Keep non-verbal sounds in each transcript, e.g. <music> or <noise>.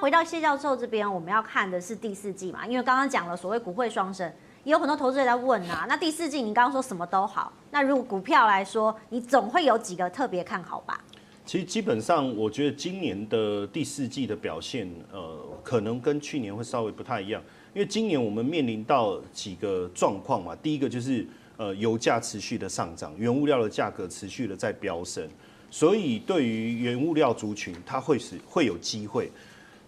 回到谢教授这边，我们要看的是第四季嘛，因为刚刚讲了所谓股汇双升，也有很多投资人在问啊。那第四季你刚刚说什么都好，那如果股票来说，你总会有几个特别看好吧？其实基本上，我觉得今年的第四季的表现，呃，可能跟去年会稍微不太一样，因为今年我们面临到几个状况嘛。第一个就是呃，油价持续的上涨，原物料的价格持续的在飙升。所以，对于原物料族群，它会是会有机会，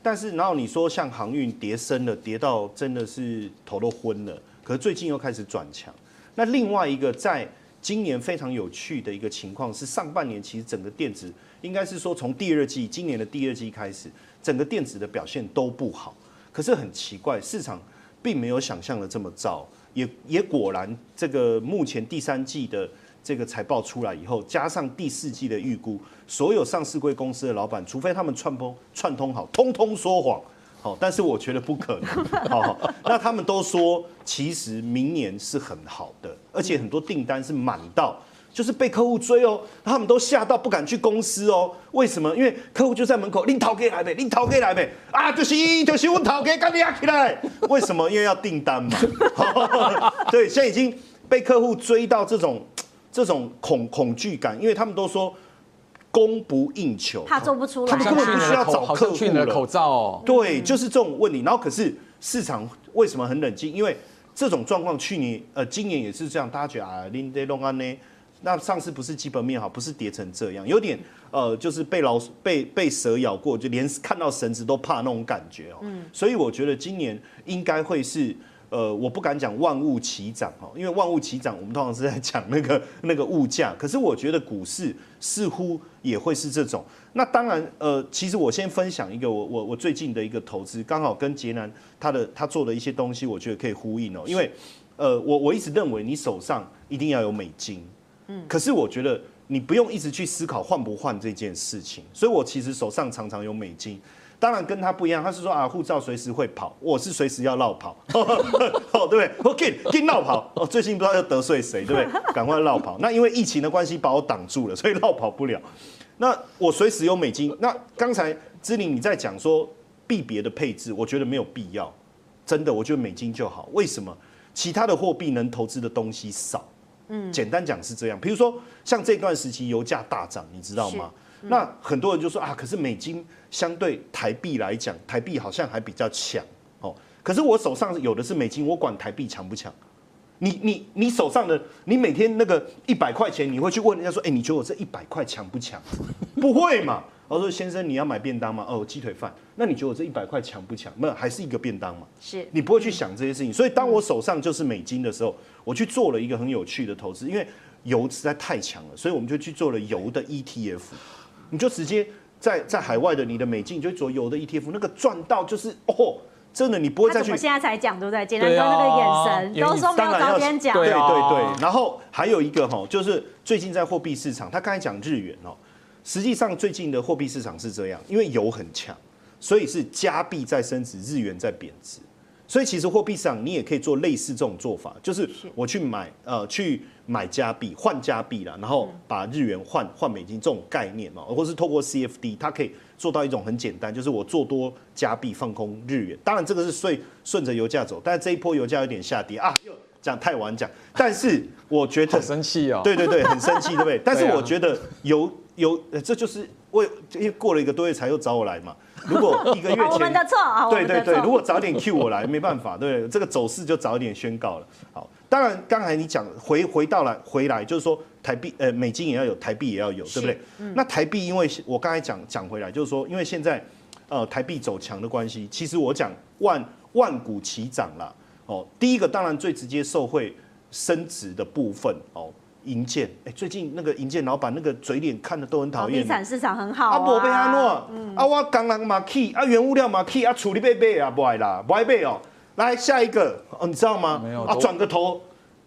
但是，然后你说像航运跌深了，跌到真的是头都昏了，可是最近又开始转强。那另外一个，在今年非常有趣的一个情况是，上半年其实整个电子应该是说从第二季，今年的第二季开始，整个电子的表现都不好。可是很奇怪，市场并没有想象的这么糟，也也果然，这个目前第三季的。这个财报出来以后，加上第四季的预估，所有上市柜公司的老板，除非他们串通串通好，通通说谎，好，但是我觉得不可能，<laughs> 好，那他们都说，其实明年是很好的，而且很多订单是满到，就是被客户追哦，他们都吓到不敢去公司哦，为什么？因为客户就在门口，拎头给来呗，拎头给来呗，啊，就是就是我头给赶紧起来，为什么？因为要订单嘛，<laughs> 对，现在已经被客户追到这种。这种恐恐惧感，因为他们都说供不应求，怕做不出来，他们根本不需要找客户的口罩哦。对，就是这种问题。然后可是市场为什么很冷静？因为这种状况去年呃今年也是这样，大家觉得啊，林德龙安呢，那上次不是基本面好，不是跌成这样，有点呃就是被老鼠被被蛇咬过，就连看到绳子都怕那种感觉哦。嗯，所以我觉得今年应该会是。呃，我不敢讲万物齐涨哈，因为万物齐涨，我们通常是在讲那个 <laughs> 那个物价。可是我觉得股市似乎也会是这种。那当然，呃，其实我先分享一个我我我最近的一个投资，刚好跟杰南他的他做的一些东西，我觉得可以呼应哦。因为呃，我我一直认为你手上一定要有美金，嗯，可是我觉得你不用一直去思考换不换这件事情，所以我其实手上常常有美金。当然跟他不一样，他是说啊，护照随时会跑，我是随时要落跑，哦，<laughs> 对不对？我给给落跑，哦，最近不知道要得罪谁，对不对？赶快落跑。那因为疫情的关系把我挡住了，所以落跑不了。那我随时有美金。那刚才芝玲你在讲说币别的配置，我觉得没有必要，真的，我觉得美金就好。为什么？其他的货币能投资的东西少。嗯，简单讲是这样。比如说像这段时期油价大涨，你知道吗？那很多人就说啊，可是美金相对台币来讲，台币好像还比较强哦。可是我手上有的是美金，我管台币强不强？你你你手上的，你每天那个一百块钱，你会去问人家说，哎，你觉得我这一百块强不强？<laughs> 不会嘛？我说先生，你要买便当吗？哦，鸡腿饭。那你觉得我这一百块强不强？没有，还是一个便当嘛。是。你不会去想这些事情。所以当我手上就是美金的时候，我去做了一个很有趣的投资，因为油实在太强了，所以我们就去做了油的 ETF。你就直接在在海外的你的美金，你就做油的 ETF，那个赚到就是哦，真的你不会再去。我现在才讲对不对？简单说那个眼神，都说没有早点讲。对对对，然后还有一个哈，就是最近在货币市场，他刚才讲日元哦，实际上最近的货币市场是这样，因为油很强，所以是加币在升值，日元在贬值。所以其实货币市场你也可以做类似这种做法，就是我去买呃去买加币换加币啦，然后把日元换换美金这种概念嘛，或是透过 CFD，它可以做到一种很简单，就是我做多加币放空日元。当然这个是顺顺着油价走，但是这一波油价有点下跌啊，又讲太晚讲。但是我觉得很生气哦，对对对，很生气，对不对？但是我觉得油油这就是为因为过了一个多月才又找我来嘛。如果一个月前，<laughs> 我们的错，对对对，如果早点 cue 我来，没办法，对，这个走势就早一点宣告了。好，当然刚才你讲回回到来回来，就是说台币呃美金也要有，台币也要有，对不对？嗯、那台币因为我刚才讲讲回来，就是说因为现在呃台币走强的关系，其实我讲万万股齐涨了哦。第一个当然最直接受惠升值的部分哦。营建，哎，最近那个银建老板那个嘴脸看的都很讨厌。地产市场很好啊。啊，无被安诺，嗯、啊，我工人嘛起，啊，原物料嘛起，啊，处理被被啊，不爱啦，不爱被哦。来下一个，哦，你知道吗？没有。啊，转个头，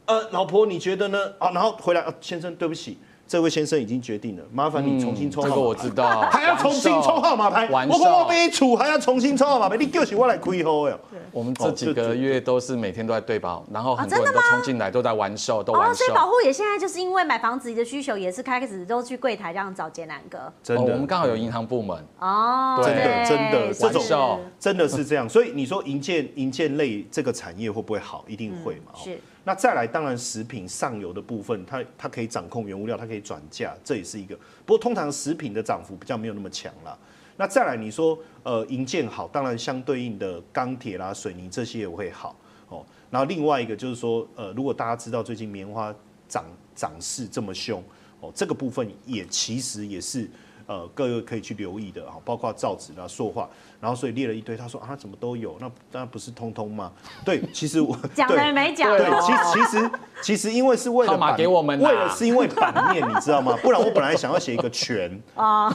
呃，老婆你觉得呢？啊，然后回来，啊，先生对不起，这位先生已经决定了，麻烦你重新抽号码牌。这个我知道，<laughs> 还要重新抽号码牌。我说我没处，还要重新抽号码牌，你叫起我来亏号呀。我们这几个月都是每天都在对保，然后很多人都冲进来都在玩售，都玩售。哦，所以保护也现在就是因为买房子的需求，也是开始都去柜台这样找捷南哥。真的，我们刚好有银行部门哦，真的真的玩售，真的是这样。所以你说银建银建类这个产业会不会好？一定会嘛。是。那再来，当然食品上游的部分，它它可以掌控原物料，它可以转嫁，这也是一个。不过通常食品的涨幅比较没有那么强啦。那再来，你说呃银建好，当然相对应的钢铁啦、水泥这些也会好哦。然后另外一个就是说，呃，如果大家知道最近棉花涨涨势这么凶哦，这个部分也其实也是。呃，各位可以去留意的哈，包括造纸啦、塑化，然后所以列了一堆，他说啊，怎么都有，那当然不是通通吗？对，其实我 <laughs> 讲了没讲？对，其其实其实因为是为了版给我们，为了是因为版面，你知道吗？<laughs> 不然我本来想要写一个全啊，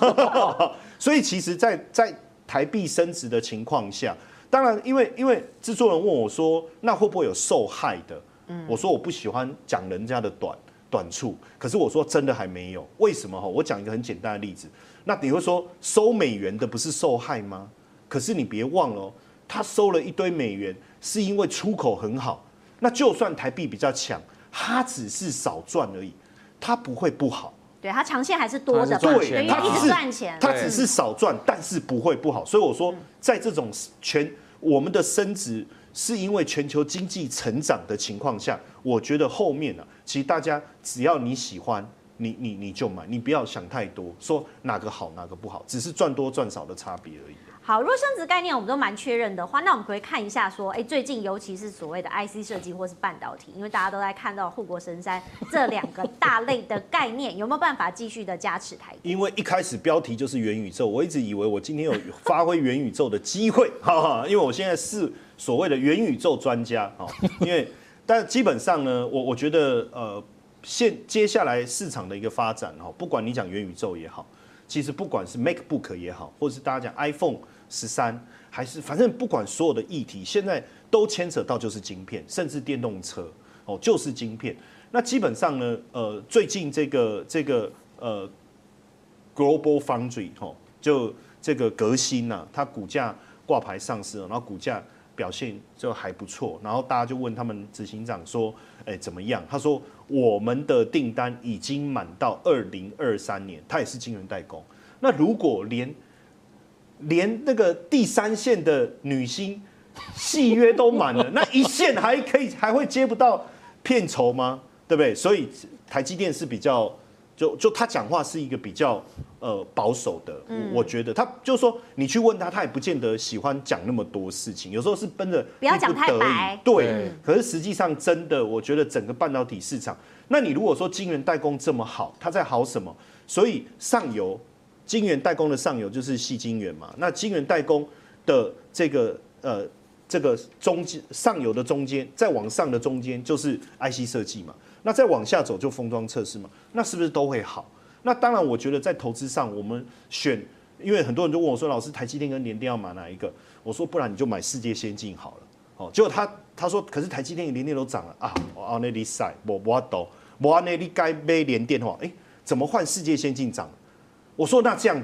<laughs> 所以其实在，在在台币升值的情况下，当然因为因为制作人问我说，那会不会有受害的？嗯，我说我不喜欢讲人家的短。短处，可是我说真的还没有，为什么哈？我讲一个很简单的例子，那你会说收美元的不是受害吗？可是你别忘了，他收了一堆美元是因为出口很好，那就算台币比较强，他只是少赚而已，他不会不好。对，他长线还是多的，对，他一直赚钱，他只是少赚，但是不会不好。所以我说，在这种全我们的升值。是因为全球经济成长的情况下，我觉得后面呢、啊，其实大家只要你喜欢，你你你就买，你不要想太多，说哪个好哪个不好，只是赚多赚少的差别而已。好，如果升值概念我们都蛮确认的话，那我们可以看一下说，哎，最近尤其是所谓的 IC 设计或是半导体，因为大家都在看到护国神山这两个大类的概念，有没有办法继续的加持台？因为一开始标题就是元宇宙，我一直以为我今天有发挥元宇宙的机会，<laughs> 哈哈，因为我现在是所谓的元宇宙专家，啊，<laughs> 因为但基本上呢，我我觉得呃，现接下来市场的一个发展，哈，不管你讲元宇宙也好，其实不管是 MacBook 也好，或者是大家讲 iPhone。十三还是反正不管所有的议题，现在都牵扯到就是晶片，甚至电动车哦，就是晶片。那基本上呢，呃，最近这个这个呃，Global Foundry 哦，就这个革新呐，它股价挂牌上市，然后股价表现就还不错。然后大家就问他们执行长说，哎，怎么样？他说我们的订单已经满到二零二三年，他也是晶圆代工。那如果连连那个第三线的女星戏约都满了，那一线还可以还会接不到片酬吗？对不对？所以台积电是比较就就他讲话是一个比较呃保守的，我觉得他就是说你去问他，他也不见得喜欢讲那么多事情，有时候是奔着不要讲太白，对。可是实际上真的，我觉得整个半导体市场，那你如果说晶圆代工这么好，它在好什么？所以上游。晶圆代工的上游就是矽晶圆嘛，那晶圆代工的这个呃这个中间上游的中间，再往上的中间就是 IC 设计嘛，那再往下走就封装测试嘛，那是不是都会好？那当然，我觉得在投资上，我们选，因为很多人就问我说，老师，台积电跟联电要买哪一个？我说，不然你就买世界先进好了。哦，结果他他说，可是台积电联电都涨了啊，哦那里塞，我我懂，我那里该买联电的话，哎，怎么换世界先进涨？我说那这样，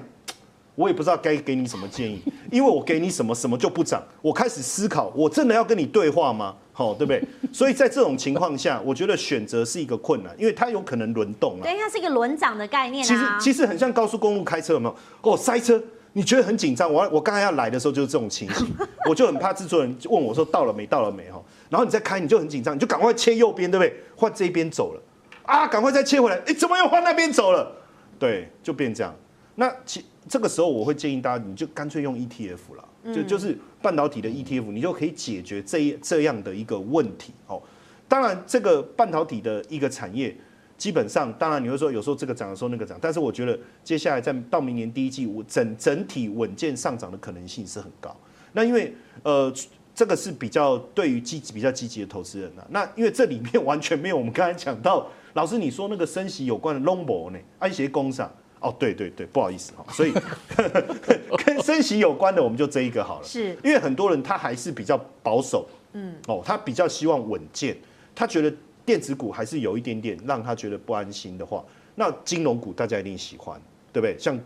我也不知道该给你什么建议，因为我给你什么什么就不涨。我开始思考，我真的要跟你对话吗？好，对不对？所以在这种情况下，我觉得选择是一个困难，因为它有可能轮动啊。对，它是一个轮涨的概念啊。其实其实很像高速公路开车，有没有？哦，塞车，你觉得很紧张。我我刚才要来的时候就是这种情形，<laughs> 我就很怕制作人问我说到了没，到了没哈。然后你再开，你就很紧张，你就赶快切右边，对不对？换这边走了啊，赶快再切回来，哎，怎么又换那边走了？对，就变这样。那其这个时候我会建议大家，你就干脆用 ETF 了，就就是半导体的 ETF，你就可以解决这这样的一个问题哦。当然，这个半导体的一个产业，基本上当然你会说有时候这个涨的时候那个涨，但是我觉得接下来在到明年第一季，我整整体稳健上涨的可能性是很高。那因为呃这个是比较对于积极比较积极的投资人呐。那因为这里面完全没有我们刚才讲到，老师你说那个升息有关的 long 呢，安协工厂。哦，对对对，不好意思哈，所以 <laughs> 跟升息有关的，我们就这一个好了。是，因为很多人他还是比较保守，嗯，哦，他比较希望稳健，他觉得电子股还是有一点点让他觉得不安心的话，那金融股大家一定喜欢，对不对？像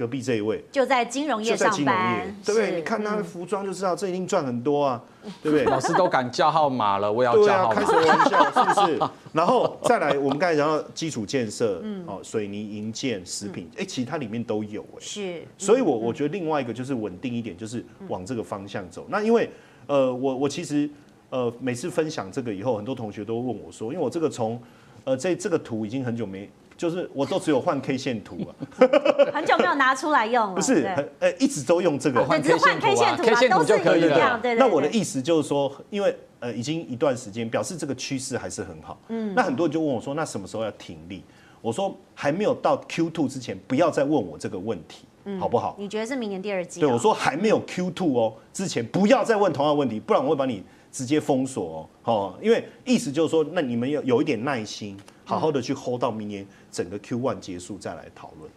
隔壁这一位就在金融业上班，对不对？你看他的服装就知道，这一定赚很多啊，对不对？<laughs> 老师都敢叫号码了，我也要叫号码。对啊，开什么玩笑，是不是？然后再来，我们刚才讲到基础建设，嗯，哦，水泥、营建、食品，哎，其实它里面都有，哎，是。所以我我觉得另外一个就是稳定一点，就是往这个方向走。那因为呃，我我其实呃每次分享这个以后，很多同学都问我说，因为我这个从呃这这个图已经很久没。就是我都只有换 K 线图啊，<laughs> 很久没有拿出来用了。不是，呃，一直都用这个换 K 线图，K 线图就可以了。对对。那我的意思就是说，因为呃已经一段时间，表示这个趋势还是很好。嗯。那很多人就问我说，那什么时候要停利？我说还没有到 Q two 之前，不要再问我这个问题，好不好？你觉得是明年第二季？对，我说还没有 Q two 哦，之前不要再问同样问题，不然我会把你直接封锁哦。哦，因为意思就是说，那你们要有一点耐心。好好的去 hold 到明年整个 Q one 结束再来讨论。